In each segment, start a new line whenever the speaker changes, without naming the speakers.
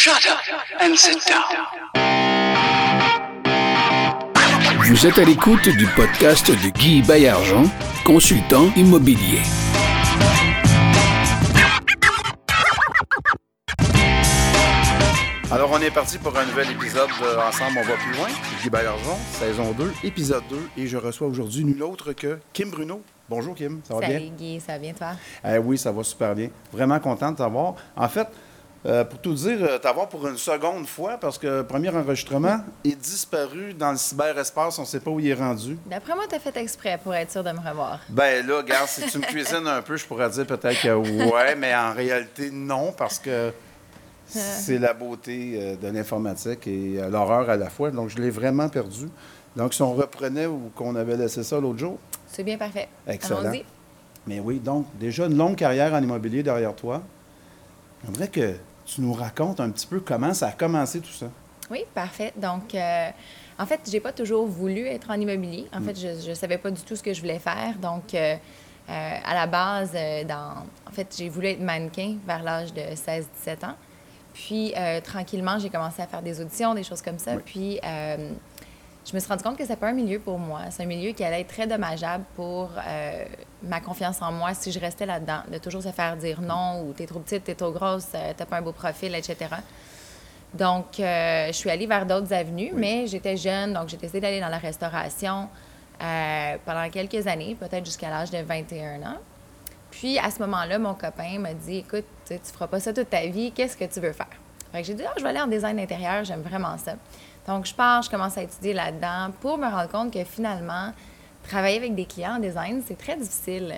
Shut up and sit down.
Vous êtes à l'écoute du podcast de Guy Baillargeon, consultant immobilier.
Alors, on est parti pour un nouvel épisode de Ensemble, on va plus loin. Guy Baillargeon, saison 2, épisode 2. Et je reçois aujourd'hui nul autre que Kim Bruno. Bonjour Kim, ça va
Salut
bien?
Guy, ça va bien toi?
Eh oui, ça va super bien. Vraiment content de t'avoir. En fait, euh, pour tout dire, euh, t'avoir pour une seconde fois, parce que le premier enregistrement est disparu dans le cyberespace, on ne sait pas où il est rendu.
D'après moi, tu as fait exprès pour être sûr de me revoir.
Ben là, regarde, si tu me cuisines un peu, je pourrais dire peut-être que ouais, mais en réalité, non, parce que c'est la beauté euh, de l'informatique et l'horreur à la fois. Donc, je l'ai vraiment perdu. Donc, si on reprenait ou qu'on avait laissé ça l'autre jour,
C'est bien parfait.
Excellent. Mais oui, donc, déjà une longue carrière en immobilier derrière toi. J'aimerais que tu nous racontes un petit peu comment ça a commencé tout ça?
Oui, parfait. Donc, euh, en fait, j'ai pas toujours voulu être en immobilier. En fait, je ne savais pas du tout ce que je voulais faire. Donc, euh, euh, à la base, dans, en fait, j'ai voulu être mannequin vers l'âge de 16-17 ans. Puis, tranquillement, j'ai commencé à faire des auditions, des choses comme ça.
Oui.
Puis, euh, je me suis rendu compte que c'est pas un milieu pour moi. C'est un milieu qui allait être très dommageable pour euh, ma confiance en moi si je restais là-dedans. De toujours se faire dire non ou t'es trop petite, t'es trop grosse, euh, t'as pas un beau profil, etc. Donc, euh, je suis allée vers d'autres avenues, mais j'étais jeune, donc j'ai décidé d'aller dans la restauration euh, pendant quelques années, peut-être jusqu'à l'âge de 21 ans. Puis, à ce moment-là, mon copain m'a dit Écoute, tu tu feras pas ça toute ta vie, qu'est-ce que tu veux faire j'ai dit Ah, je vais aller en design intérieur, j'aime vraiment ça. Donc, je pars, je commence à étudier là-dedans pour me rendre compte que finalement, travailler avec des clients en design, c'est très difficile.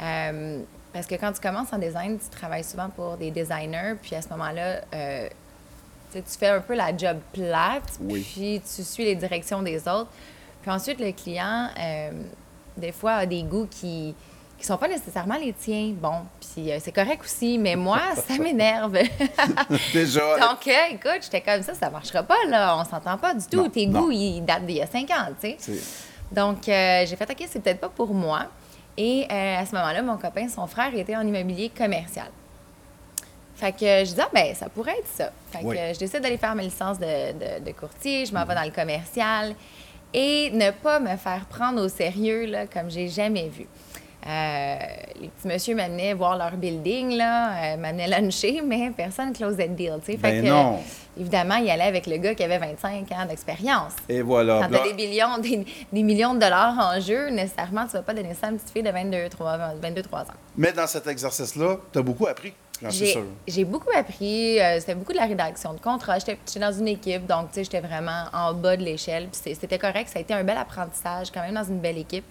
Euh, parce que quand tu commences en design, tu travailles souvent pour des designers, puis à ce moment-là, euh, tu fais un peu la job plate,
Oui.
puis tu suis les directions des autres. Puis ensuite, le client, euh, des fois, a des goûts qui qui sont pas nécessairement les tiens. Bon, puis euh, c'est correct aussi, mais moi, ça m'énerve.
Déjà,
Donc, euh, écoute, j'étais comme ça, ça marchera pas, là. On s'entend pas du tout.
Non,
Tes
non.
goûts, ils datent d'il y a cinq ans, tu sais. Donc, euh, j'ai fait, OK, c'est peut-être pas pour moi. Et à ce moment-là, mon copain, son frère, était en immobilier commercial. Fait que je dis, ah, ben, ça pourrait être ça. Fait que
Oui.
je décide d'aller faire ma licence de, de- de courtier, je m'en vais dans le commercial et ne pas me faire prendre au sérieux, là, comme j'ai jamais vu. Euh, les petits messieurs m'amenaient voir leur building, là, euh, m'amenaient luncher, mais personne closait le deal. Fait
Ben
que,
non.
Évidemment, il allait avec le gars qui avait 25 ans d'expérience.
Et voilà.
Quand tu as des millions, des, des millions de dollars en jeu, nécessairement, tu vas pas donner ça à une petite fille de 22, 3, 22, 3 ans.
Mais dans cet exercice-là, tu as beaucoup appris,
J'ai beaucoup appris. euh, c'était beaucoup de la rédaction de contrats. J'étais dans une équipe, donc j'étais vraiment en bas de l'échelle. C'était correct. Ça a été un bel apprentissage, quand même, dans une belle équipe.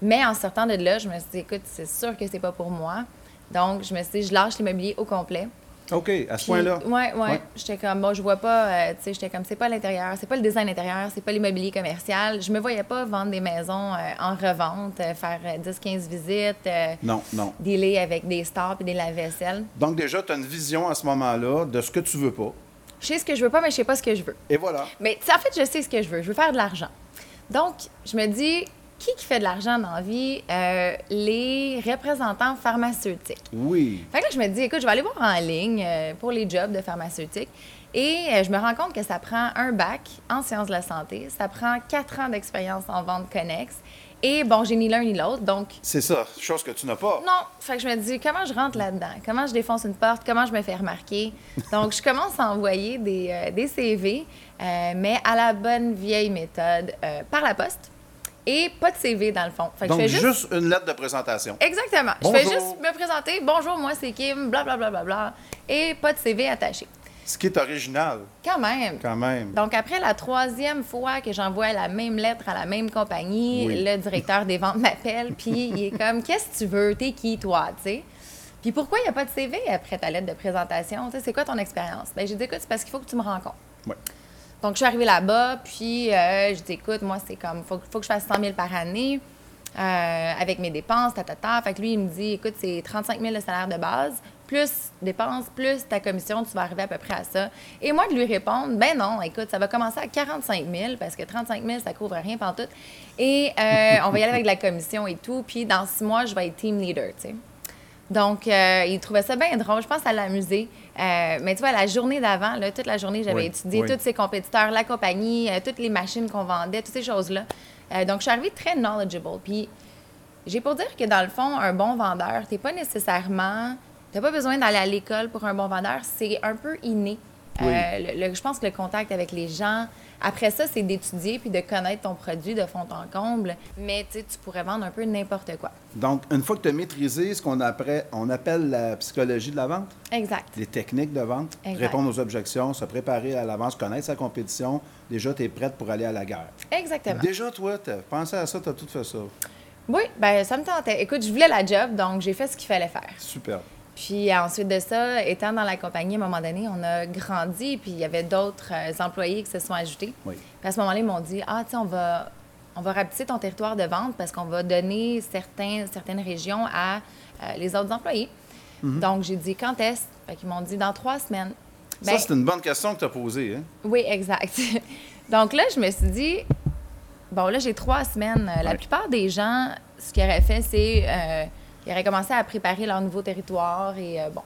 Mais en sortant de là, je me suis dit, écoute, c'est sûr que c'est pas pour moi. Donc, je me suis dit, je lâche l'immobilier au complet.
OK, à ce point-là.
Ouais, ouais.
Ouais.
J'étais comme, bon, je vois pas, euh, tu sais, j'étais comme, c'est pas l'intérieur, c'est pas le design intérieur, c'est pas l'immobilier commercial. Je me voyais pas vendre des maisons euh, en revente, euh, faire euh, 10-15 visites,
Non, non.
dealer avec des stars et des lave-vaisselle.
Donc déjà, tu as une vision à ce moment-là de ce que tu veux pas.
Je sais ce que je veux pas, mais je sais pas ce que je veux.
Et voilà.
Mais en fait, je sais ce que je veux. Je veux faire de l'argent. Donc, je me dis, qui qui fait de l'argent dans la vie? Euh, les représentants pharmaceutiques.
Oui.
Fait que là, je me dis, écoute, je vais aller voir en ligne euh, pour les jobs de pharmaceutique. Et euh, je me rends compte que ça prend un bac en sciences de la santé, ça prend quatre ans d'expérience en vente connexe. Et bon, j'ai ni l'un ni l'autre, donc
C'est ça, chose que tu n'as pas.
non. Fait que je me dis, comment je rentre là-dedans? Comment je défonce une porte? Comment je me fais remarquer? Donc, je commence à envoyer des, euh, des CV, euh, mais à la bonne vieille méthode, euh, par la poste. Et pas de CV, dans le fond. Fait que
Donc
je fais
juste... une lettre de présentation.
Exactement. Je fais juste me présenter. Bonjour, moi, c'est Kim, blablabla. Bla, bla, bla, et pas de CV attaché.
Ce qui est original,
Quand même.
quand même.
Donc, après la troisième fois que j'envoie la même lettre à la même compagnie,
Oui.
le directeur des ventes m'appelle, puis il est comme Qu'est-ce que tu veux? T'es qui, toi? Tu sais? Puis pourquoi il n'y a pas de CV après ta lettre de présentation? Tu sais, C'est quoi ton expérience? Ben, j'ai dit Écoute, c'est parce qu'il faut que tu me rencontres.
Ouais.
Donc, je suis arrivée là-bas, puis euh, je dis Écoute, moi, c'est comme faut, faut que je fasse 100 000 par année. euh, avec mes dépenses, ta, ta, ta. Fait que lui, il me dit, écoute, c'est 35 000 le salaire de base, plus dépenses, plus ta commission, tu vas arriver à peu près à ça. Et moi, de lui répondre, ben non, écoute, ça va commencer à 45 000, parce que 35 000, ça couvre rien tout. Et euh, on va y aller avec la commission et tout, puis dans six mois, je vais être team leader, tu sais. Donc, euh, il trouvait ça bien drôle. Je pense que ça l'a amusé. Euh, mais tu vois, la journée d'avant, là, toute la journée, j'avais
Oui,
étudié
oui.
tous ses compétiteurs, la compagnie, euh, toutes les machines qu'on vendait, toutes ces choses-là. Donc, je suis arrivée très knowledgeable. Puis, j'ai pour dire que dans le fond, un bon vendeur, t'es pas nécessairement. T'as pas besoin d'aller à l'école pour un bon vendeur. C'est un peu inné.
Oui.
Euh, le- le- je pense que le contact avec les gens. Après ça, c'est d'étudier puis de connaître ton produit de fond en comble. Mais tu pourrais vendre un peu n'importe quoi.
Donc, une fois que tu as maîtrisé ce qu'on on appelle la psychologie de la vente,
Exact.
les techniques de vente,
Exact.
répondre aux objections, se préparer à l'avance, connaître sa compétition, déjà, tu es prête pour aller à la guerre.
Exactement.
Déjà, toi, tu as pensé à ça, tu as tout fait ça.
Oui, ben ça me tentait. Écoute, je voulais la job, donc j'ai fait ce qu'il fallait faire.
Super.
Puis ensuite de ça, étant dans la compagnie, à un moment donné, on a grandi, puis il y avait d'autres euh, employés qui se sont ajoutés.
Oui.
Puis à ce moment-là, ils m'ont dit Ah, tu sais, on va, on va rapetisser ton territoire de vente parce qu'on va donner certains, certaines régions à euh, les autres employés. Donc j'ai dit Quand est-ce Fait qu'ils m'ont dit Dans trois semaines. Ben,
ça, c'est une bonne question que tu as posée. Hein?
oui, exact. Donc là, je me suis dit, bon, là, j'ai trois semaines. Euh, La
Ouais.
plupart des gens, ce qu'ils auraient fait, c'est euh, ils auraient commencé à préparer leur nouveau territoire. Et euh, bon,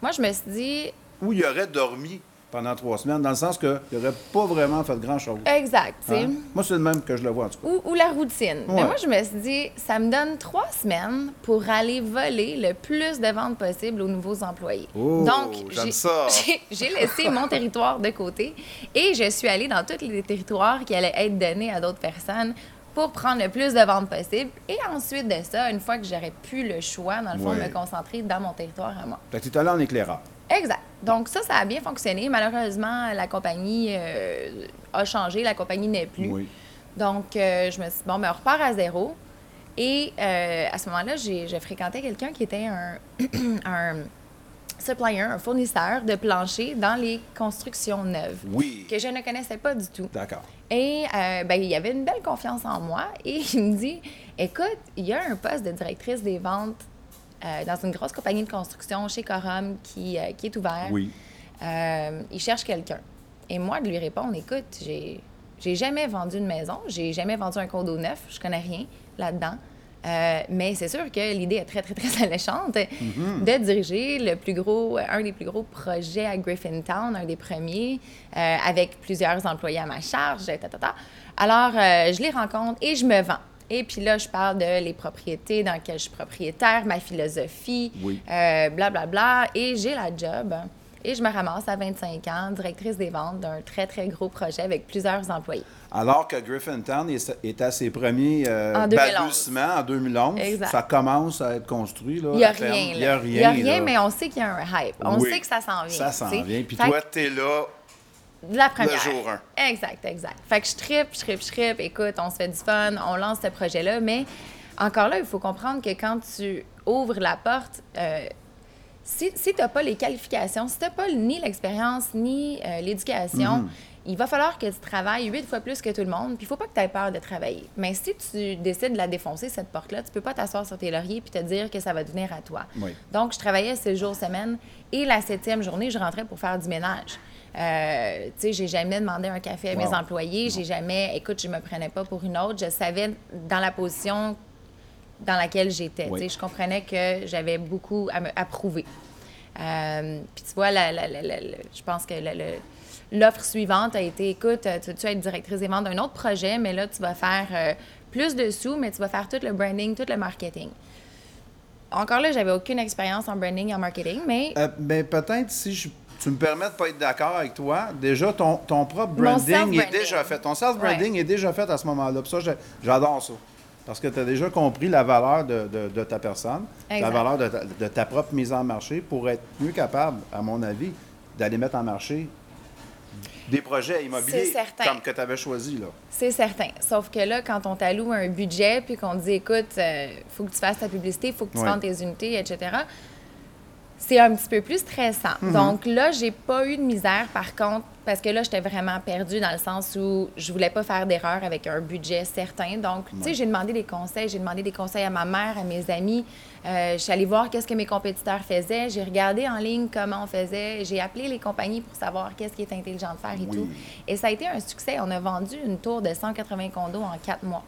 moi, je me suis dit,
Ou il aurait dormi pendant trois semaines, dans le sens qu'il n'aurait pas vraiment fait grand-chose.
exact.
Hein? Moi, c'est le même que je le vois, en tout cas.
Ou, ou la routine. Mais moi, je me suis dit, ça me donne trois semaines pour aller voler le plus de ventes possible aux nouveaux employés.
Oh,
Donc, j'ai laissé mon territoire de côté et je suis allée dans tous les territoires qui allaient être donnés à d'autres personnes pour prendre le plus de ventes possible. Et ensuite de ça, une fois que j'aurais pu le choix, dans le fond,
Ouais.
me concentrer dans mon territoire à moi.
Fait que tu es allé en éclaireur.
Exact. Donc ça, ça a bien fonctionné. Malheureusement, la compagnie euh, a changé. La compagnie n'est plus.
Oui.
Donc, euh, je me suis dit, bon, ben, on repart à zéro. Et euh, à ce moment-là, j'ai, je fréquentais quelqu'un qui était un, un supplier, un fournisseur de planchers dans les constructions neuves,
Oui.
que je ne connaissais pas du tout.
D'accord.
Et euh, ben, il y avait une belle confiance en moi. Et il me dit, écoute, il y a un poste de directrice des ventes euh, dans une grosse compagnie de construction chez Corum qui, euh, qui est ouvert.
Oui.
Il cherche quelqu'un. Et moi, de lui répondre, écoute, j'ai, j'ai jamais vendu une maison, j'ai jamais vendu un condo neuf, je connais rien là-dedans. Euh, mais c'est sûr que l'idée est très, très, très alléchante de diriger le plus gros, un des plus gros projets à Griffintown, un des premiers, euh, avec plusieurs employés à ma charge, ta, ta, ta. Alors, euh, je les rencontre et je me vends. Et puis là, je parle de les propriétés dans lesquelles je suis propriétaire, ma philosophie,
Oui.
euh, blablabla. Et j'ai la job. Et je me ramasse à 25 ans, directrice des ventes d'un très, très gros projet avec plusieurs employés.
Alors que Griffintown est, est à ses premiers euh,
En 2011.
balbutiements en 2011.
Exact.
Ça commence à être construit. Là,
Il n'y a rien.
Il n'y a rien.
Il y a rien,
là.
mais on sait qu'il y a un hype. On
Oui.
sait que ça s'en vient.
Ça s'en vient. Puis
Fait
toi, tu es là.
de la première.
jour un.
Exact, exact. Fait que je tripe, je tripe, je tripe. Écoute, on se fait du fun, on lance ce projet-là. Mais encore là, il faut comprendre que quand tu ouvres la porte, euh, si, si tu n'as pas les qualifications, si tu n'as pas ni l'expérience ni euh, l'éducation,
Mhm.
il va falloir que tu travailles huit fois plus que tout le monde. Puis il faut pas que tu aies peur de travailler. Mais si tu décides de la défoncer, cette porte-là, tu peux pas t'asseoir sur tes lauriers puis te dire que ça va devenir à toi.
Oui.
Donc, je travaillais six jours semaine et la septième journée, je rentrais pour faire du ménage. Euh, tu sais, j'ai jamais demandé un café à mes employés. J'ai jamais, écoute, je me prenais pas pour une autre. Je savais dans la position dans laquelle j'étais.
Oui.
Tu sais, Je comprenais que j'avais beaucoup à me à prouver. Euh, Puis tu vois, la- la- la- la- la- je pense que l'offre suivante a été, écoute, tu veux être directrice des ventes d'un autre projet, mais là, tu vas faire euh, plus de sous, mais tu vas faire tout le branding, tout le marketing. Encore là, j'avais aucune expérience en branding et en marketing, mais
Euh, ben, peut-être si je- tu me permets de pas être d'accord avec toi, déjà ton, ton propre branding est déjà fait. Ton self-branding est déjà fait à ce moment-là. Ça, j'adore ça. Parce que tu as déjà compris la valeur de, de- de ta personne, la valeur de ta, de ta propre mise en marché pour être mieux capable, à mon avis, d'aller mettre en marché des projets immobiliers comme que tu avais choisi. Là.
C'est certain. Sauf que là, quand on t'alloue un budget puis qu'on te dit, écoute, il faut que tu fasses ta publicité, il faut que tu
Ouais.
vendes tes unités, etc., c'est un petit peu plus stressant.
Mhm.
Donc là, j'ai pas eu de misère, par contre, parce que là, j'étais vraiment perdue dans le sens où je voulais pas faire d'erreur avec un budget certain. Donc, tu sais, j'ai demandé des conseils. J'ai demandé des conseils à ma mère, à mes amis. Euh, je suis allée voir qu'est-ce que mes compétiteurs faisaient. J'ai regardé en ligne comment on faisait. J'ai appelé les compagnies pour savoir qu'est-ce qui est intelligent de faire et
Oui.
tout. Et ça a été un succès. On a vendu une tour de 180 condos en quatre mois.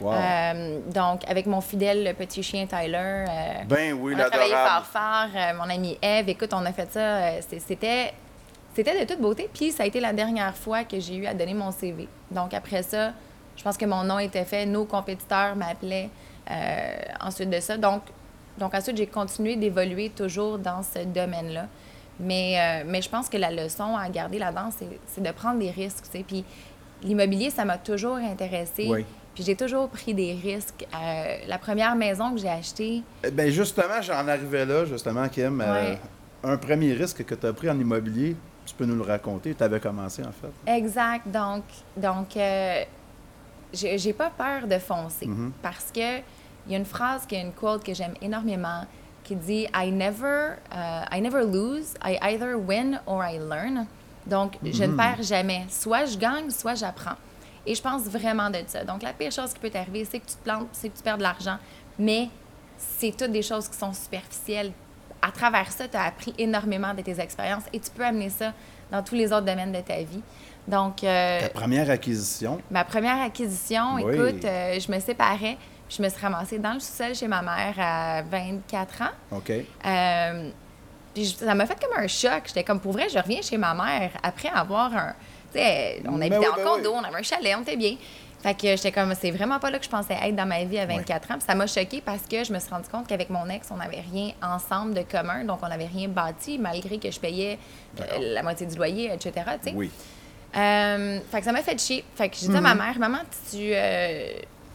Wow.
Euh, donc, avec mon fidèle petit chien Tyler. euh,
Ben oui,
on a travaillé
l'adorable.
fort, fort. euh, mon amie Eve, écoute, on a fait ça. euh, C'était, c'était de toute beauté. Puis ça a été la dernière fois que j'ai eu à donner mon CV. Donc après ça, je pense que mon nom était fait. Nos compétiteurs m'appelaient ensuite de ça. Donc, donc ensuite, j'ai continué d'évoluer toujours dans ce domaine-là. Mais, mais je pense que la leçon à garder là-dedans, c'est, de prendre des risques. Puis l'immobilier, ça m'a toujours intéressé.
Oui.
Puis j'ai toujours pris des risques. Euh, la première maison que j'ai achetée,
Eh Ben justement, j'en arrivais là, justement, Kim. Euh, un premier risque que tu as pris en immobilier, tu peux nous le raconter. Tu avais commencé, en fait.
Exact. Donc, donc euh, j'ai pas peur de foncer parce que il y a une phrase, qui est une quote que j'aime énormément qui dit I never, uh, I never lose, I either win or I learn. Donc, je ne perds jamais. Soit je gagne, soit j'apprends. Et je pense vraiment de ça. Donc, la pire chose qui peut t'arriver, c'est que tu te plantes, c'est que tu perds de l'argent. Mais c'est toutes des choses qui sont superficielles. À travers ça, tu as appris énormément de tes expériences et tu peux amener ça dans tous les autres domaines de ta vie. Donc, euh,
Ta première acquisition.
ma première acquisition,
Oui.
écoute, euh, je me séparais, je me suis ramassée dans le sous-sol chez ma mère à 24 ans.
OK.
Euh, puis ça m'a fait comme un choc. J'étais comme, pour vrai, je reviens chez ma mère après avoir un... On
Ben
habitait
oui,
en
ben
condo,
oui.
on avait un chalet, on était bien. Fait que j'étais comme, c'est vraiment pas là que je pensais être dans ma vie à 24 ans. Puis ça m'a choquée parce que je me suis rendu compte qu'avec mon ex, on n'avait rien ensemble de commun. Donc, on n'avait rien bâti, malgré que je payais euh, la moitié du loyer, etc.
Oui.
Euh, fait que ça m'a fait chier. Fait que j'ai dit à
Mhm.
ma mère, maman, tu. euh,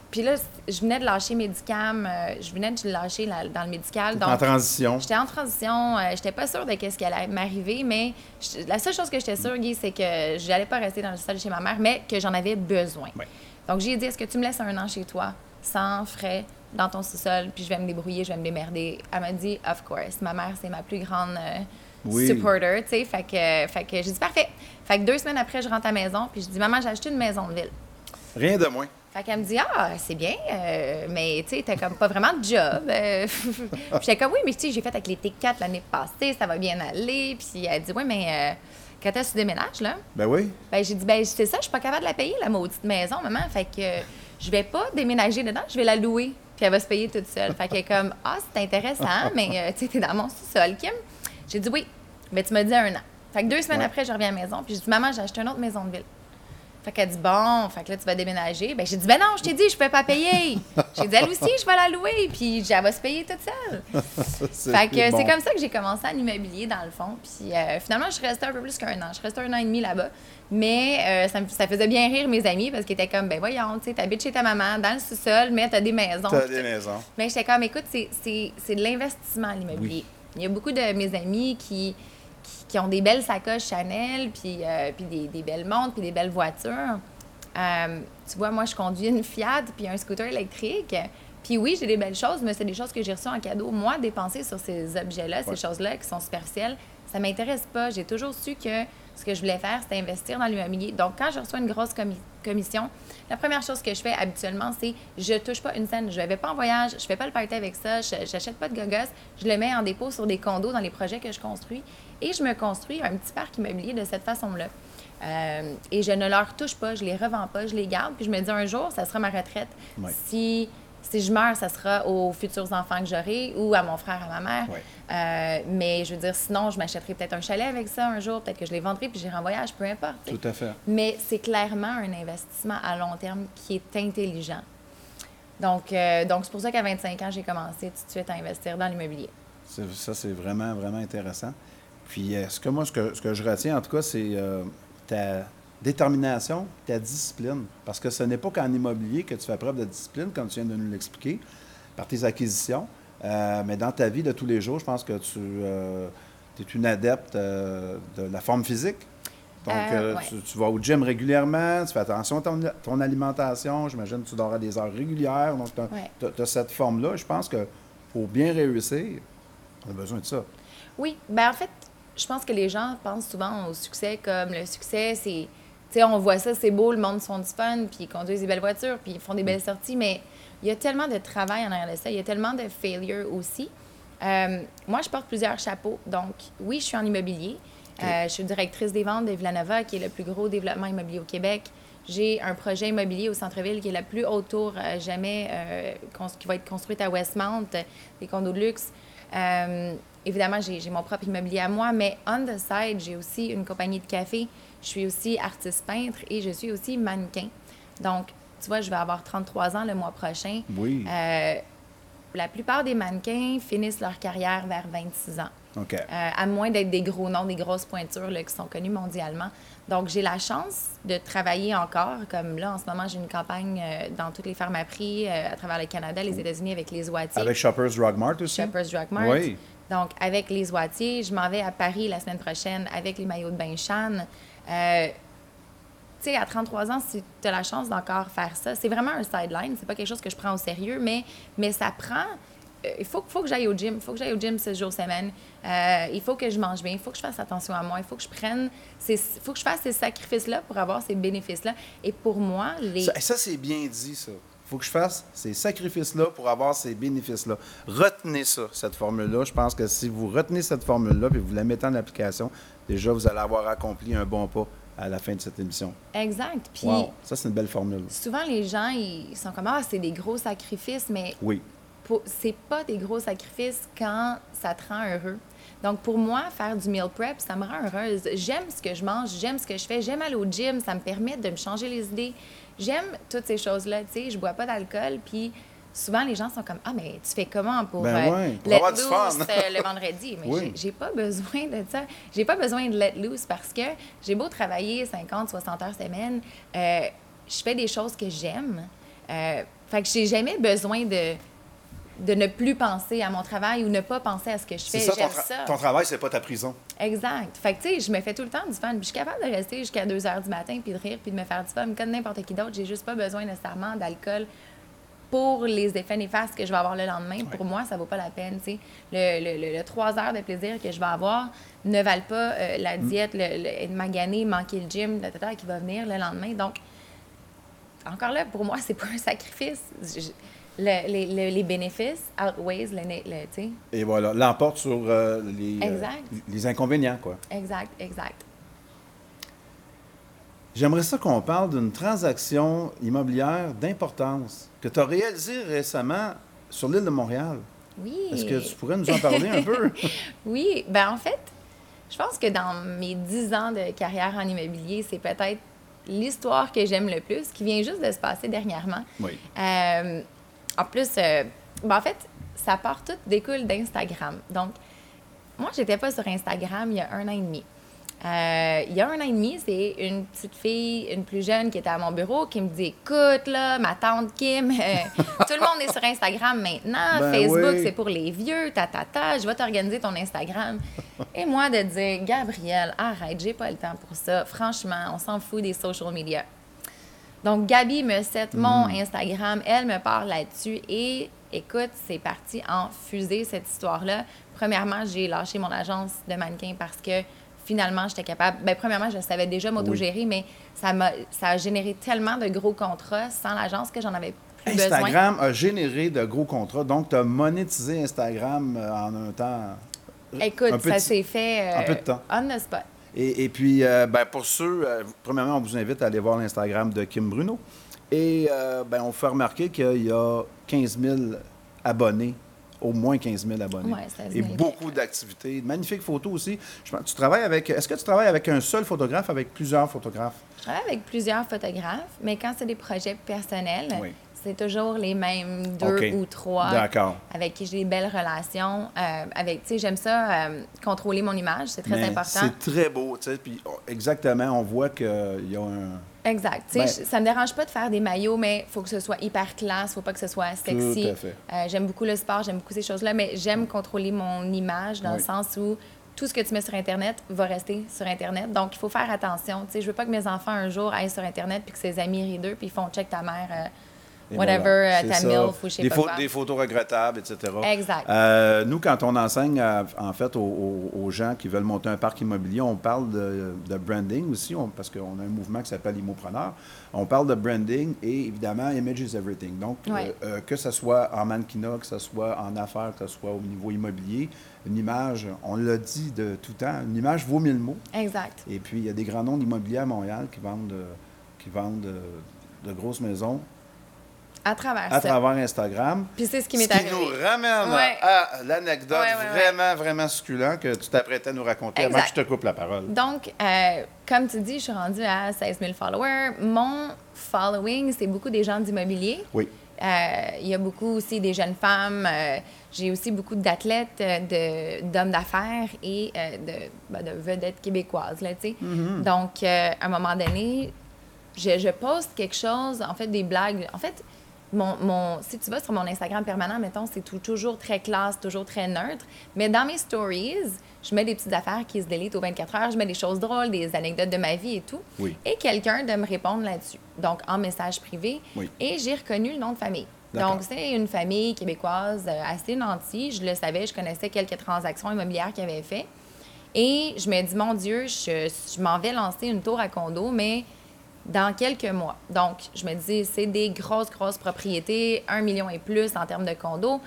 Puis là, je venais de lâcher Medicam, euh, je venais de lâcher la- dans le médical.
en
Donc,
transition.
j'étais en transition, euh, j'étais pas sûre de qu'est-ce qui allait m'arriver, mais je- la seule chose que j'étais sûre, Guy, c'est que j'allais pas rester dans le sol chez ma mère, mais que j'en avais besoin.
Ouais.
Donc, j'ai dit, est-ce que tu me laisses un an chez toi, sans frais, dans ton sous-sol, puis je vais me débrouiller, je vais me démerder? Elle m'a dit, of course. Ma mère, c'est ma plus grande euh,
Oui.
supporter, tu sais. Fait que, fait que j'ai dit, parfait. Fait que deux semaines après, je rentre à la maison, puis je dis, maman, j'ai acheté une maison de ville.
Rien de moins.
Fait qu'elle me dit Ah, c'est bien, euh, mais tu sais, t'as comme pas vraiment de job. Euh, J'étais comme Oui, mais tu sais, j'ai fait avec les T4 l'année passée, ça va bien aller. Puis elle dit Oui, mais euh, quand est-ce que tu déménages, là?
Ben oui.
Ben, j'ai dit Ben, c'est ça, je suis pas capable de la payer, la maudite maison, maman. Fait que je vais pas déménager dedans, je vais la louer. Puis elle va se payer toute seule. Fait qu'elle est comme Ah, c'est intéressant, mais euh, tu sais, t'es dans mon sous-sol, Kim. J'ai dit Oui, mais tu m'as dit un an. Fait que deux semaines
Ouais.
après, je reviens à la maison, puis je dis Maman, j'ai acheté une autre maison de ville. Fait qu'elle dit bon, fait que là tu vas déménager. Ben j'ai dit ben non, je t'ai dit je peux pas payer. J'ai dit elle aussi, je vais la louer puis elle va se payer toute seule. Fait que
bon.
c'est comme ça que j'ai commencé en immobilier dans le fond. Puis euh, finalement je suis restée un peu plus qu'un an. Je suis restée un an et demi là-bas. Mais euh, ça, me- ça faisait bien rire mes amis parce qu'ils étaient comme ben voyons, tu t'habites chez ta maman dans le sous-sol, mais t'as des maisons.
T'as des maisons.
Mais j'étais comme, écoute, c'est de l'investissement, l'immobilier. Il y a beaucoup de mes amis qui, qui, qui ont des belles sacoches Chanel, puis, euh, puis des, des belles montres, puis des belles voitures. Euh, tu vois, moi, je conduis une Fiat, puis un scooter électrique. Puis oui, j'ai des belles choses, mais c'est des choses que j'ai reçues en cadeau. Moi, dépenser sur ces objets-là,
Ouais.
ces choses-là qui sont superficielles, ça m'intéresse pas. J'ai toujours su que ce que je voulais faire, c'était investir dans l'immobilier. Donc, quand je reçois une grosse commi- commission, la première chose que je fais habituellement, c'est je touche pas une scène. Je vais pas en voyage, je fais pas le party avec ça, je j'achète pas de gogos, je le mets en dépôt sur des condos dans les projets que je construis et je me construis un petit parc immobilier de cette façon-là. Euh, et je ne leur touche pas, je les revends pas, je les garde, puis je me dis un jour, ça sera ma retraite. Si, si je meurs, ça sera aux futurs enfants que j'aurai ou à mon frère, à ma mère.
Ouais.
Euh, mais je veux dire, sinon, je m'achèterai peut-être un chalet avec ça un jour, peut-être que je les vendrai puis j'irai en voyage, peu importe.
Tout à fait.
Mais c'est clairement un investissement à long terme qui est intelligent. Donc, euh, donc c'est pour ça qu'à 25 ans, j'ai commencé tout de suite à investir dans l'immobilier.
Ça, c'est vraiment, vraiment intéressant. Puis, euh, ce que moi, ce que, ce que je retiens, en tout cas, c'est euh, ta détermination, ta discipline. Parce que ce n'est pas qu'en immobilier que tu fais preuve de discipline, comme tu viens de nous l'expliquer, par tes acquisitions. Euh, mais dans ta vie de tous les jours, je pense que tu es une adepte euh, de la forme physique. Donc,
Euh,
euh,
ouais.
tu, tu vas au gym régulièrement, tu fais attention à ton, ton alimentation. J'imagine que tu dors à des heures régulières. Donc, tu as,
Ouais.
cette forme-là. Je pense que pour bien réussir, on a besoin de ça.
Oui, ben en fait, je pense que les gens pensent souvent au succès comme le succès, c'est. Tu sais, on voit ça, c'est beau, le monde sont du fun, puis ils conduisent des belles voitures, puis ils font des belles sorties, mais il y a tellement de travail en arrière de ça, il y a tellement de failure aussi. Euh, moi, je porte plusieurs chapeaux. Donc, oui, je suis en immobilier. Euh, je suis directrice des ventes de Villanova, qui est le plus gros développement immobilier au Québec. J'ai un projet immobilier au centre-ville qui est la plus haute tour euh, jamais qui va être construite à Westmount, des condos de luxe. Évidemment, j'ai mon propre immobilier à moi, mais on the side, j'ai aussi une compagnie de café. Je suis aussi artiste peintre et je suis aussi mannequin. Donc, tu vois, je vais avoir 33 ans le mois prochain.
Oui.
Euh, la plupart des mannequins finissent leur carrière vers 26 ans.
OK.
Euh, à moins d'être des gros noms, des grosses pointures là, qui sont connues mondialement. Donc, j'ai la chance de travailler encore. Comme là, en ce moment, j'ai une campagne euh, dans toutes les pharmacies à travers le Canada, les États-Unis avec les oitiers.
Avec Shoppers Drug Mart aussi?
Shoppers Drug Mart.
Oui.
Donc, avec les oitiers, je m'en vais à Paris la semaine prochaine avec les maillots de bain Chan. Euh, tu sais, à 33 ans, si tu as la chance d'encore faire ça, c'est vraiment un sideline. C'est pas quelque chose que je prends au sérieux, mais, mais ça prend. euh, Il faut, que j'aille au gym. Il faut que j'aille au gym 6 jours semaine. Euh, il faut que je mange bien. Il faut que je fasse attention à moi. Il faut que je prenne. Il faut que je fasse ces sacrifices-là pour avoir ces bénéfices-là. Et pour moi, les.
Ça, ça, c'est bien dit, ça. Il faut que je fasse ces sacrifices-là pour avoir ces bénéfices-là. Retenez ça, cette formule-là. Je pense que si vous retenez cette formule-là et vous la mettez en application, déjà, vous allez avoir accompli un bon pas à la fin de cette émission.
Exact. Puis.
Wow, ça, c'est une belle formule.
Souvent, les gens, ils sont comme Ah, c'est des gros sacrifices, mais
Oui.
c'est pas des gros sacrifices quand ça te rend heureux. Donc, pour moi, faire du meal prep, ça me rend heureuse. J'aime ce que je mange, j'aime ce que je fais, j'aime aller au gym, ça me permet de me changer les idées. J'aime toutes ces choses-là, tu sais. Je bois pas d'alcool, puis souvent, les gens sont comme Ah, mais tu fais comment pour,
Ben
euh,
ouais, pour
let
avoir du
loose
fun.
euh, le vendredi? Mais
Oui.
j'ai- pas besoin de ça. J'ai pas besoin de let loose parce que j'ai beau travailler 50, 60 heures semaine, euh, je fais des choses que j'aime. Euh, fait que j'ai jamais besoin de, de ne plus penser à mon travail ou ne pas penser à ce que je
C'est
fais.
ça, ton, tra-
ça.
ton travail, c'est pas ta prison.
Exact. Fait que, tu sais, je me fais tout le temps du fun. Je suis capable de rester jusqu'à 2 heures du matin puis de rire puis de me faire du fun comme n'importe qui d'autre. J'ai juste pas besoin nécessairement d'alcool pour les effets néfastes que je vais avoir le lendemain. Pour moi, ça vaut pas la peine. Le, le, le, le 3 heures de plaisir que je vais avoir ne valent pas euh, la
Mm.
diète, le, magané, manquer le gym, qui va venir le lendemain. Donc, encore là, pour moi, c'est pas un sacrifice. Je- le- les, les- les bénéfices outweighs le, le tu sais.
Et voilà, l'emporte sur euh, les, euh, les inconvénients, quoi.
Exact, exact.
J'aimerais ça qu'on parle d'une transaction immobilière d'importance que tu as réalisée récemment sur l'île de Montréal.
Oui.
Est-ce que tu pourrais nous en parler un peu?
Oui, ben en fait, je pense que dans mes 10 ans de carrière en immobilier, c'est peut-être l'histoire que j'aime le plus, qui vient juste de se passer dernièrement.
Oui.
Euh, en plus, euh, ben en fait, ça part tout découle d'Instagram. Donc, moi, j'étais pas sur Instagram il y a un an et demi. Euh, il y a un an et demi, c'est une petite fille, une plus jeune qui était à mon bureau qui me dit Écoute, là, ma tante Kim, euh, tout le monde est sur Instagram maintenant.
Ben
Facebook,
oui.
c'est pour les vieux, ta, ta, ta, je vais t'organiser ton Instagram. et moi, de dire Gabrielle, arrête, j'ai pas le temps pour ça. Franchement, on s'en fout des social media. Donc, Gabi me set mon Instagram, elle me parle là-dessus et écoute, c'est parti en fusée cette histoire-là. Premièrement, j'ai lâché mon agence de mannequin parce que finalement, j'étais capable. Bien, premièrement, je savais déjà m'autogérer, mais ça, a généré tellement de gros contrats sans l'agence que j'en avais plus besoin.
Instagram a généré de gros contrats, donc tu as monétisé Instagram euh, en un temps. un
Écoute, ça s'est fait
en
euh,
peu de temps.
on the spot.
Et, et puis, euh, ben, pour ceux, euh, premièrement, on vous invite à aller voir l'Instagram de Kim Bruno. Et euh, ben, on fait remarquer qu'il y a 15 000 abonnés, au moins 15 000 abonnés.
Ouais, 16
et
000
beaucoup d'activités. De magnifiques photos aussi. Je tu travailles avec. Est-ce que tu travailles avec un seul photographe, avec plusieurs photographes?
Je travaille avec plusieurs photographes, mais quand c'est des projets personnels,
Oui.
c'est toujours les mêmes deux ou trois avec qui j'ai des belles relations. Euh, avec, tu sais, j'aime ça, euh, contrôler mon image, c'est très
Mais
important.
C'est très beau, tu sais. Puis oh, exactement, on voit qu'il y a un.
Exact.
Ben-
je- ça me dérange pas de faire des maillots, mais il faut que ce soit hyper classe, faut pas que ce soit sexy.
Tout à fait.
Euh, j'aime beaucoup le sport, j'aime beaucoup ces choses-là, mais j'aime contrôler mon image dans le sens où tout ce que tu mets sur Internet va rester sur Internet. Donc, il faut faire attention. Sais, je veux pas que mes enfants, un jour, aillent sur Internet puis que ses amis rient d'eux puis ils font check ta mère, euh, whatever,
voilà,
euh,
c'est
ta
ça.
MILF ou je sais
des,
pas
pho-
quoi.
des photos regrettables, etc.
Exact.
Euh, nous, quand on enseigne à- en fait aux, gens qui veulent monter un parc immobilier, on parle de, de branding aussi, on- parce qu'on a un mouvement qui s'appelle Immopreneur. On parle de branding et évidemment, image is everything. Donc,
Ouais.
euh, euh, que ce soit en mannequinat, que ce soit en affaires, que ce soit au niveau immobilier, une image, on l'a dit de tout temps, une image vaut mille mots.
Exact.
Et puis, il y a des grands noms d'immobilier à Montréal qui vendent, euh, qui vendent euh, de grosses maisons
À travers
à
ça.
travers Instagram.
Puis c'est ce qui
Ce
m'est
qui
arrivé.
nous ramène
Ouais.
à l'anecdote
Ouais, ouais, ouais.
vraiment, vraiment succulent que tu t'apprêtais à nous raconter avant que
Exact.
je te coupe la parole.
Donc, euh, comme tu dis, je suis rendue à 16 000 followers. Mon following, c'est beaucoup des gens d'immobilier.
Oui.
Euh, il y a beaucoup aussi des jeunes femmes. euh, J'ai aussi beaucoup d'athlètes, de- d'hommes d'affaires et de, ben, de vedettes québécoises. Là, tu sais. Donc, à un moment donné, je, je poste quelque chose, en fait, des blagues. En fait, mon, mon, si tu vas sur mon Instagram permanent, mettons, c'est toujours très classe, toujours très neutre. Mais dans mes stories, je mets des petites affaires qui se délitent aux 24 heures. Je mets des choses drôles, des anecdotes de ma vie et tout.
Oui.
Et quelqu'un de me répondre là-dessus. Donc, en message privé.
Oui.
Et j'ai reconnu le nom de famille. Donc, c'est une famille québécoise euh, assez nantie. Je le savais, je connaissais quelques transactions immobilières qu'ils avaient fait. Et je me dis, mon Dieu, je, je m'en vais lancer une tour à condo, mais dans quelques mois. Donc, je me dis, c'est des grosses, grosses propriétés, un million et plus en termes de condo.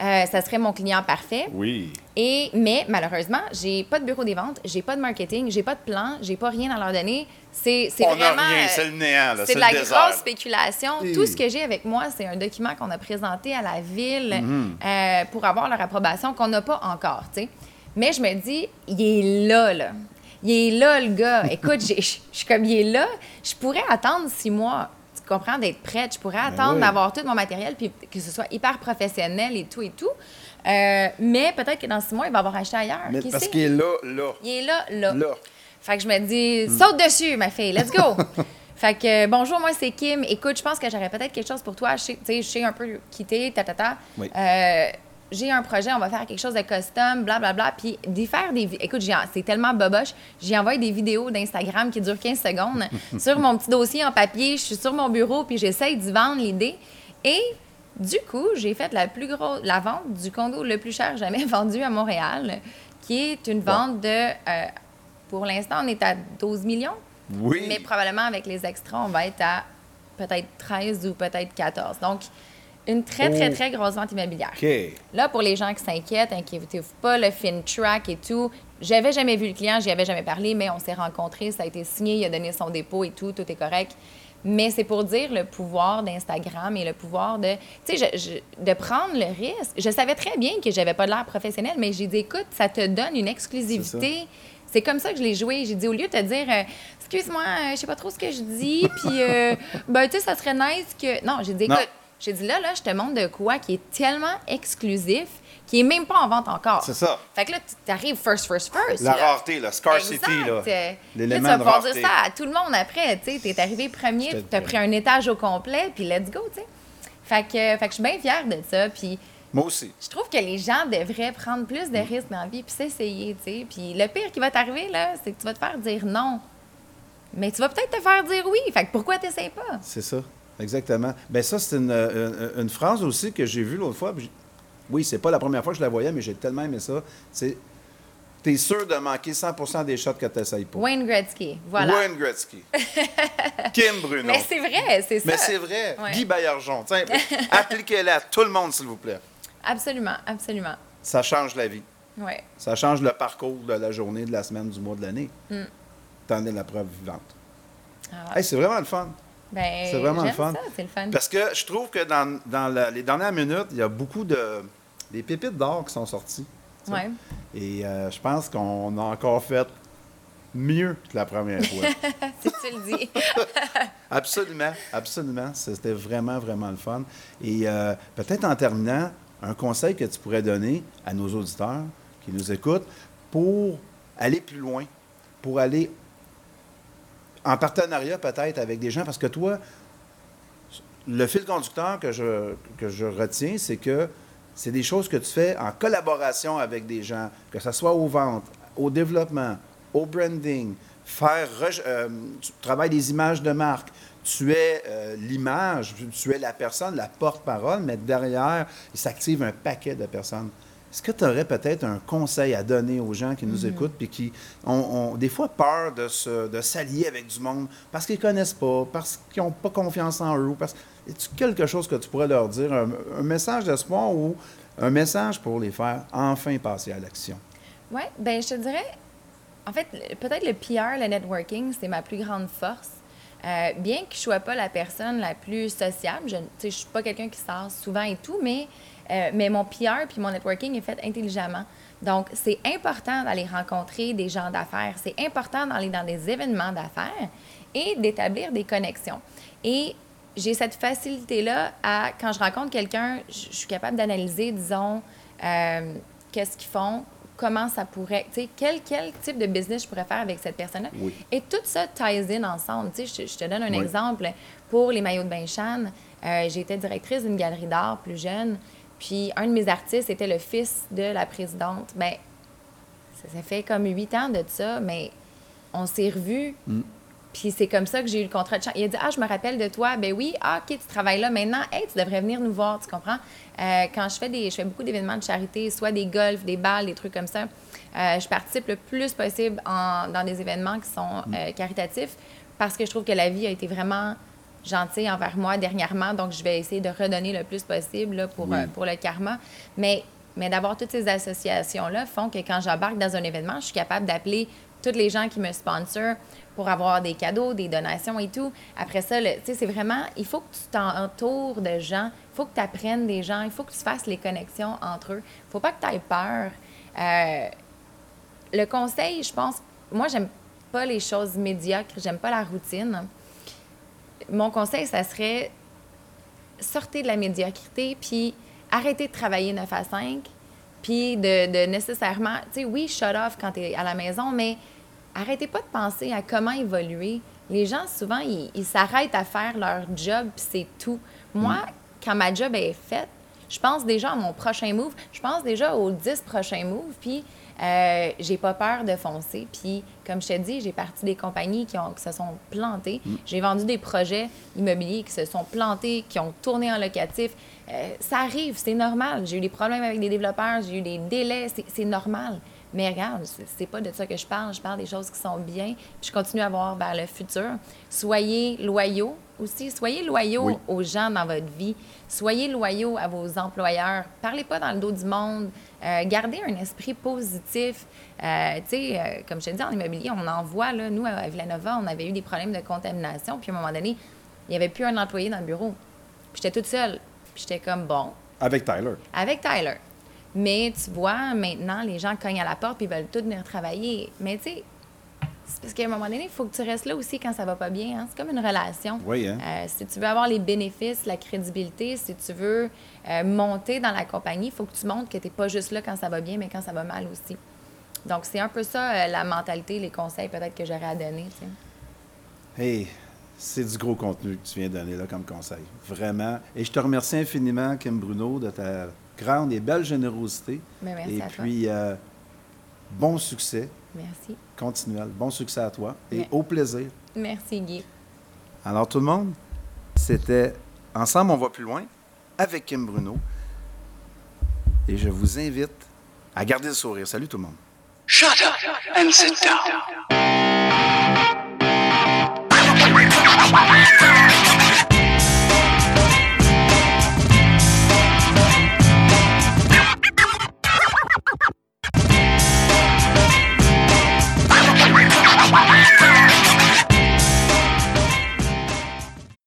Euh, ça serait mon client parfait.
Oui.
Et, mais malheureusement, j'ai pas de bureau des ventes, j'ai pas de marketing, j'ai pas de plan, j'ai pas rien à leur donner. C'est c'est
On n'a
vraiment.
rien, c'est le néant, là,
c'est de la
désert.
grosse spéculation. Tout ce que j'ai avec moi, c'est un document qu'on a présenté à la ville
Mhm.
euh, pour avoir leur approbation qu'on n'a pas encore, tu sais. Mais je me dis, il est là, là. Il est là, le gars. Écoute, je suis comme, il est là. Je pourrais attendre six mois, tu comprends, d'être prête. Je pourrais attendre
oui.
d'avoir tout mon matériel, puis que ce soit hyper professionnel et tout et tout. Euh, mais peut-être que dans six mois, il va avoir acheté ailleurs.
Mais
Qui
parce qu'il est là, là.
Il est là, là.
Là.
Fait que je me dis,
Hmm.
saute dessus, ma fille, let's go! fait que, euh, bonjour, moi, c'est Kim. Écoute, je pense que j'aurais peut-être quelque chose pour toi. Je sais, je sais un peu quitter, ta, ta, ta.
Oui.
Euh, j'ai un projet, on va faire quelque chose de custom, blablabla. Puis d'y faire des... Écoute, c'est tellement boboche. J'ai envoyé des vidéos d'Instagram qui durent 15 secondes sur mon petit dossier en papier. Je suis sur mon bureau, puis j'essaye d'y vendre l'idée. Et du coup, j'ai fait la plus grosse... La vente du condo le plus cher jamais vendu à Montréal, qui est une vente de... euh, pour l'instant, on est à 12 millions.
Oui.
Mais probablement avec les extras, on va être à peut-être 13 ou peut-être 14. Donc, une très, très,
Oh.
très grosse vente immobilière.
OK.
Là, pour les gens qui s'inquiètent, inquiétez-vous pas, le FinTrack et tout. J'avais jamais vu le client, j'y avais jamais parlé, mais on s'est rencontrés, ça a été signé, il a donné son dépôt et tout, tout est correct. Mais c'est pour dire le pouvoir d'Instagram et le pouvoir de, tu sais, de prendre le risque. Je savais très bien que j'avais pas de l'air professionnel, mais j'ai dit, écoute, ça te donne une exclusivité. C'est comme ça que je l'ai joué. J'ai dit, au lieu de te dire, euh, excuse-moi, euh, je sais pas trop ce que je dis, puis, euh, ben, tu sais, ça serait nice que. Non, j'ai dit,
Non.
J'ai dit, là, là, je te montre de quoi qui est tellement exclusif, qui est même pas en vente encore.
C'est ça.
Fait que là, tu arrives first, first, first.
La
là.
rareté, la scarcity,
Exact.
là.
Tu vas pouvoir dire ça à tout le monde après. Tu sais, es arrivé premier, tu as pris un étage au complet, puis let's go, tu sais. Fait que, fait que je suis bien fière de ça. Puis
Moi aussi.
je trouve que les gens devraient prendre plus de risques dans la vie, puis s'essayer, tu sais. Puis le pire qui va t'arriver, là, c'est que tu vas te faire dire non. Mais tu vas peut-être te faire dire oui. Fait que pourquoi t'essayes pas?
C'est ça, exactement. Ben ça, c'est une, une- une phrase aussi que j'ai vue l'autre fois. Oui, c'est pas la première fois que je la voyais, mais j'ai tellement aimé ça. C'est T'es sûr de manquer 100% des shots que tu n'essayes pas.
Wayne Gretzky, voilà.
Wayne Gretzky. Kim Bruno.
Mais c'est vrai, c'est ça.
Mais c'est vrai.
Ouais.
Guy. Tiens, appliquez-la à tout le monde, s'il vous plaît.
Absolument, absolument.
Ça change la vie.
Oui.
Ça change le parcours de la journée, de la semaine, du mois, de l'année.
Mm.
T'en es la preuve vivante.
Ah,
Hey, c'est vraiment le fun.
Ben,
c'est vraiment le fun.
ça, c'est le fun.
Parce que je trouve que dans, dans la- les dernières minutes, il y a beaucoup de des pépites d'or qui sont sorties.
Ouais.
Et euh, je pense qu'on a encore fait mieux que la première fois.
si tu le dis.
absolument, absolument. C'était vraiment, vraiment le fun. Et euh, peut-être en terminant, un conseil que tu pourrais donner à nos auditeurs qui nous écoutent pour aller plus loin, pour aller en partenariat peut-être avec des gens, parce que toi, le fil conducteur que je, que je retiens, c'est que c'est des choses que tu fais en collaboration avec des gens, que ce soit aux ventes, au développement, au branding, faire re- euh, tu travailles des images de marque. Tu es euh, l'image, tu es la personne, la porte-parole, mais derrière, il s'active un paquet de personnes. Est-ce que tu aurais peut-être un conseil à donner aux gens qui nous écoutent puis qui ont, ont des fois peur de, se, de s'allier avec du monde parce qu'ils ne connaissent pas, parce qu'ils n'ont pas confiance en eux? Parce... Est-ce quelque chose que tu pourrais leur dire, un, un message d'espoir ou un message pour les faire enfin passer à l'action?
Oui, ben je te dirais, en fait, peut-être le PR, le networking, c'est ma plus grande force. Euh, bien que je ne sois pas la personne la plus sociable, je ne suis pas quelqu'un qui sort souvent et tout, mais, euh, mais mon PR puis mon networking est fait intelligemment. Donc, c'est important d'aller rencontrer des gens d'affaires. C'est important d'aller dans des événements d'affaires et d'établir des connexions. Et j'ai cette facilité-là à, quand je rencontre quelqu'un, je suis capable d'analyser, disons, euh, qu'est-ce qu'ils font, comment ça pourrait, tu sais, quel, quel type de business je pourrais faire avec cette personne-là. Et tout ça ties in ensemble. Tu sais, je, te donne un exemple. Pour les maillots de bain Chan, euh, j'étais directrice d'une galerie d'art plus jeune, puis un de mes artistes était le fils de la présidente. Bien, ça, fait comme huit ans de ça, mais on s'est revus. Mm. Puis c'est comme ça que j'ai eu le contrat de chant. Il a dit Ah, je me rappelle de toi. Ben oui, ah, OK, tu travailles là maintenant. Hey, tu devrais venir nous voir, tu comprends? Euh, quand je fais des. Je fais beaucoup d'événements de charité, soit des golfs, des balles, des trucs comme ça. Euh, je participe le plus possible dans des événements qui sont euh, caritatifs parce que je trouve que la vie a été vraiment gentille envers moi dernièrement. Donc, je vais essayer de redonner le plus possible pour, pour le karma. Mais, mais d'avoir toutes ces associations-là font que quand j'embarque dans un événement, je suis capable d'appeler tous les gens qui me sponsorent pour avoir des cadeaux, des donations et tout. Après ça, tu sais, c'est vraiment, il faut que tu t'entoures de gens, il faut que tu apprennes des gens, il faut que tu fasses les connexions entre eux. Il faut pas que tu aies peur. Euh, le conseil, je pense, moi, j'aime pas les choses médiocres, j'aime pas la routine. Mon conseil, ça serait sortez de la médiocrité, puis arrêtez de travailler 9 à 5, puis de, de nécessairement, tu sais, oui, shut off quand tu es à la maison, mais arrêtez pas de penser à comment évoluer. Les gens, souvent, ils s'arrêtent à faire leur job, puis c'est tout. Moi, mm. quand ma job est faite, je pense déjà à mon prochain move, je pense déjà aux 10 prochains moves, puis euh, j'ai pas peur de foncer. Puis, comme je te dis, j'ai parti des compagnies qui, ont, qui se sont plantées. Mm. J'ai vendu des projets immobiliers qui se sont plantés, qui ont tourné en locatif. Euh, ça arrive, c'est normal. J'ai eu des problèmes avec des développeurs, j'ai eu des délais, c'est normal. Mais regarde, c'est pas de ça que je parle. Je parle des choses qui sont bien. Puis je continue à voir vers le futur. Soyez loyaux aussi. Soyez loyaux aux gens dans votre vie. Soyez loyaux à vos employeurs. Parlez pas dans le dos du monde. Euh, gardez un esprit positif. Euh, tu sais, euh, comme je te dis, en immobilier, on en voit, là, nous, à Villanova, on avait eu des problèmes de contamination. Puis à un moment donné, il n'y avait plus un employé dans le bureau. Puis j'étais toute seule. Puis j'étais comme, bon.
Avec Tyler.
Avec Tyler. Mais tu vois, maintenant, les gens cognent à la porte et veulent tous venir travailler. Mais tu sais, c'est parce qu'à un moment donné, il faut que tu restes là aussi quand ça va pas bien. Hein. C'est comme une relation.
Oui, hein?
Euh, si tu veux avoir les bénéfices, la crédibilité, si tu veux euh, monter dans la compagnie, il faut que tu montres que tu n'es pas juste là quand ça va bien, mais quand ça va mal aussi. Donc, c'est un peu ça, euh, la mentalité, les conseils peut-être que j'aurais à donner.
Hey, c'est du gros contenu que tu viens de donner là comme conseil. Vraiment. Et je te remercie infiniment, Kim Bruno, de ta grande et belle générosité.
Ben, merci
et puis, bon succès.
Merci.
Continuel. Bon succès à toi et au plaisir.
Merci, Guy.
Alors, tout le monde, c'était Ensemble, on va plus loin avec Kim Bruno. Et je vous invite à garder le sourire. Salut tout le monde.